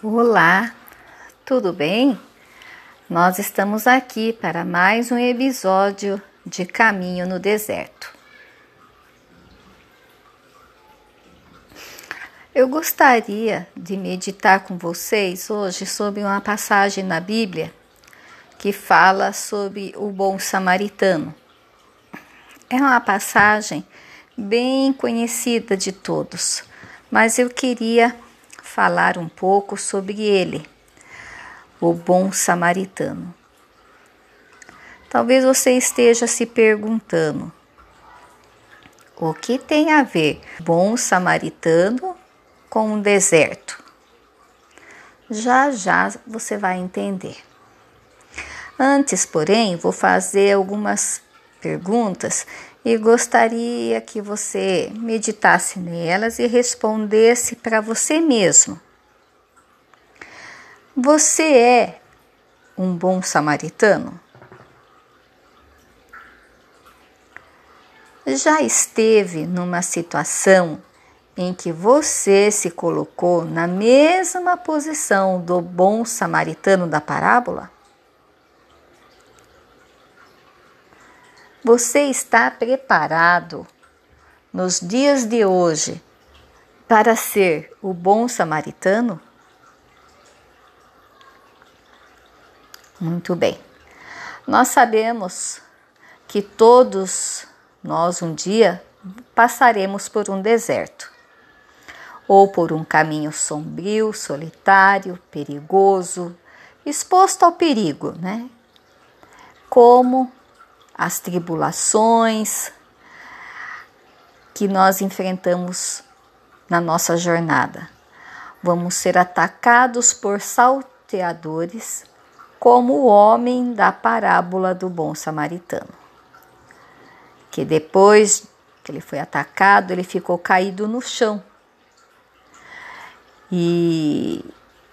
Olá, tudo bem? Nós estamos aqui para mais um episódio de Caminho no Deserto. Eu gostaria de meditar com vocês hoje sobre uma passagem na Bíblia que fala sobre o bom samaritano. É uma passagem bem conhecida de todos, mas eu queria falar um pouco sobre ele, o bom samaritano. Talvez você esteja se perguntando: o que tem a ver bom samaritano com um deserto? Já já você vai entender. Antes, porém, vou fazer algumas perguntas e gostaria que você meditasse nelas e respondesse para você mesmo. Você é um bom samaritano? Já esteve numa situação em que você se colocou na mesma posição do bom samaritano da parábola? Você está preparado nos dias de hoje para ser o bom samaritano? Muito bem. Nós sabemos que todos nós um dia passaremos por um deserto ou por um caminho sombrio, solitário, perigoso, exposto ao perigo, né? Como as tribulações que nós enfrentamos na nossa jornada. Vamos ser atacados por salteadores, como o homem da parábola do bom samaritano, que depois que ele foi atacado, ele ficou caído no chão. E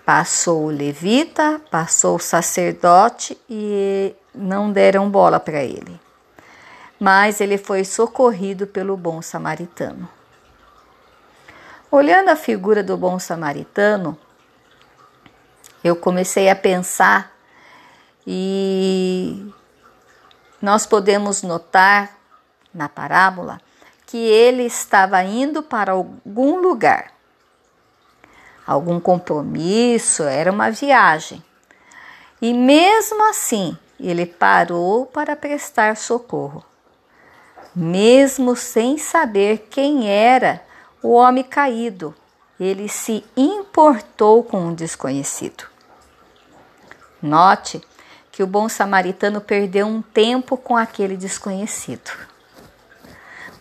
passou o levita, passou o sacerdote e não deram bola para ele. Mas ele foi socorrido pelo bom samaritano. Olhando a figura do bom samaritano, eu comecei a pensar e nós podemos notar na parábola que ele estava indo para algum lugar, algum compromisso, era uma viagem. E mesmo assim, ele parou para prestar socorro. Mesmo sem saber quem era o homem caído, ele se importou com um desconhecido. Note que o bom samaritano perdeu um tempo com aquele desconhecido.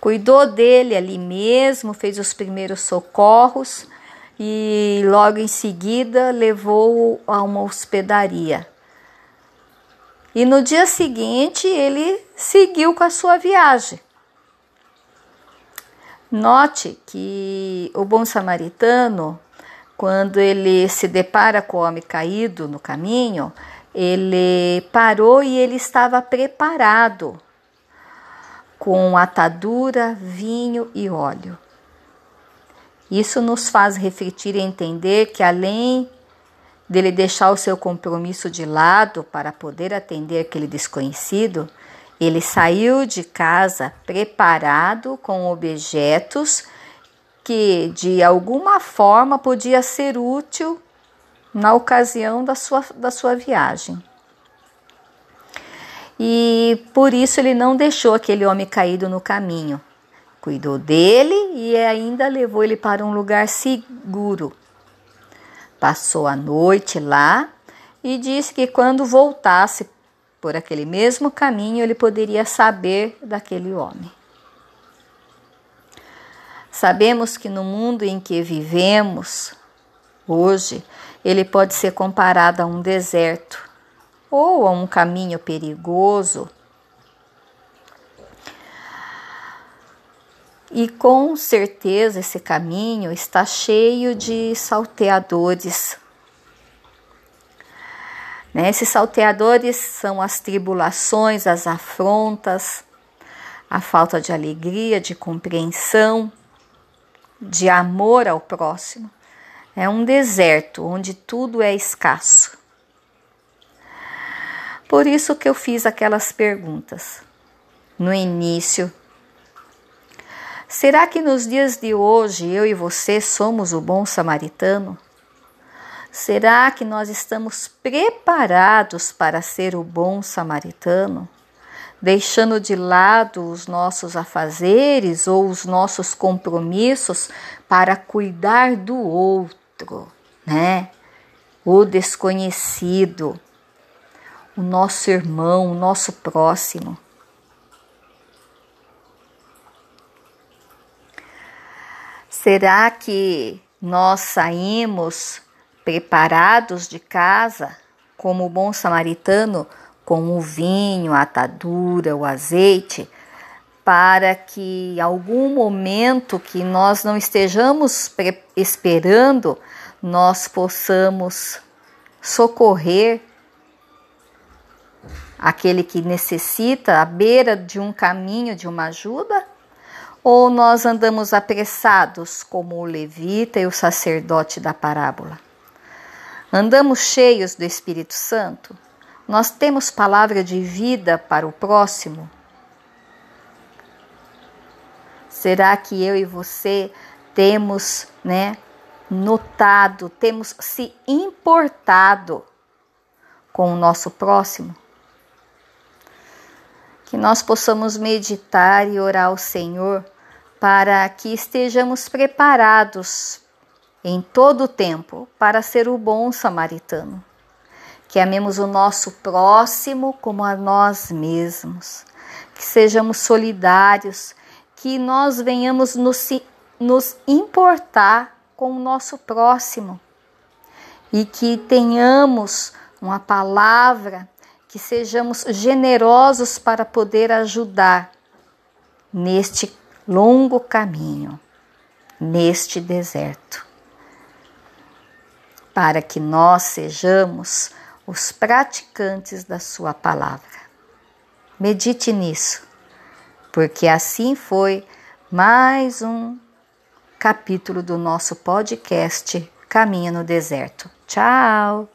Cuidou dele ali mesmo, fez os primeiros socorros e logo em seguida levou-o a uma hospedaria e no dia seguinte ele seguiu com a sua viagem. Note que o bom samaritano, quando ele se depara com o homem caído no caminho, ele parou e ele estava preparado com atadura, vinho e óleo. Isso nos faz refletir e entender que além dele deixar o seu compromisso de lado para poder atender aquele desconhecido, ele saiu de casa preparado com objetos que de alguma forma podia ser útil na ocasião da sua, da sua viagem. E por isso ele não deixou aquele homem caído no caminho. Cuidou dele e ainda levou ele para um lugar seguro Passou a noite lá e disse que quando voltasse por aquele mesmo caminho ele poderia saber daquele homem. Sabemos que no mundo em que vivemos hoje, ele pode ser comparado a um deserto ou a um caminho perigoso E com certeza esse caminho está cheio de salteadores. Né? Esses salteadores são as tribulações, as afrontas, a falta de alegria, de compreensão, de amor ao próximo. É um deserto onde tudo é escasso. Por isso que eu fiz aquelas perguntas no início. Será que nos dias de hoje eu e você somos o bom samaritano? Será que nós estamos preparados para ser o bom samaritano? Deixando de lado os nossos afazeres ou os nossos compromissos para cuidar do outro, né? O desconhecido, o nosso irmão, o nosso próximo. Será que nós saímos preparados de casa, como o bom samaritano, com o vinho, a atadura, o azeite, para que algum momento que nós não estejamos esperando, nós possamos socorrer aquele que necessita à beira de um caminho de uma ajuda? Ou nós andamos apressados como o levita e o sacerdote da parábola? Andamos cheios do Espírito Santo? Nós temos palavra de vida para o próximo? Será que eu e você temos, né, notado, temos se importado com o nosso próximo? Que nós possamos meditar e orar ao Senhor para que estejamos preparados em todo o tempo para ser o bom samaritano. Que amemos o nosso próximo como a nós mesmos. Que sejamos solidários, que nós venhamos nos, nos importar com o nosso próximo e que tenhamos uma palavra, que sejamos generosos para poder ajudar neste longo caminho, neste deserto para que nós sejamos os praticantes da Sua palavra. Medite nisso, porque assim foi mais um capítulo do nosso podcast Caminho no Deserto. Tchau!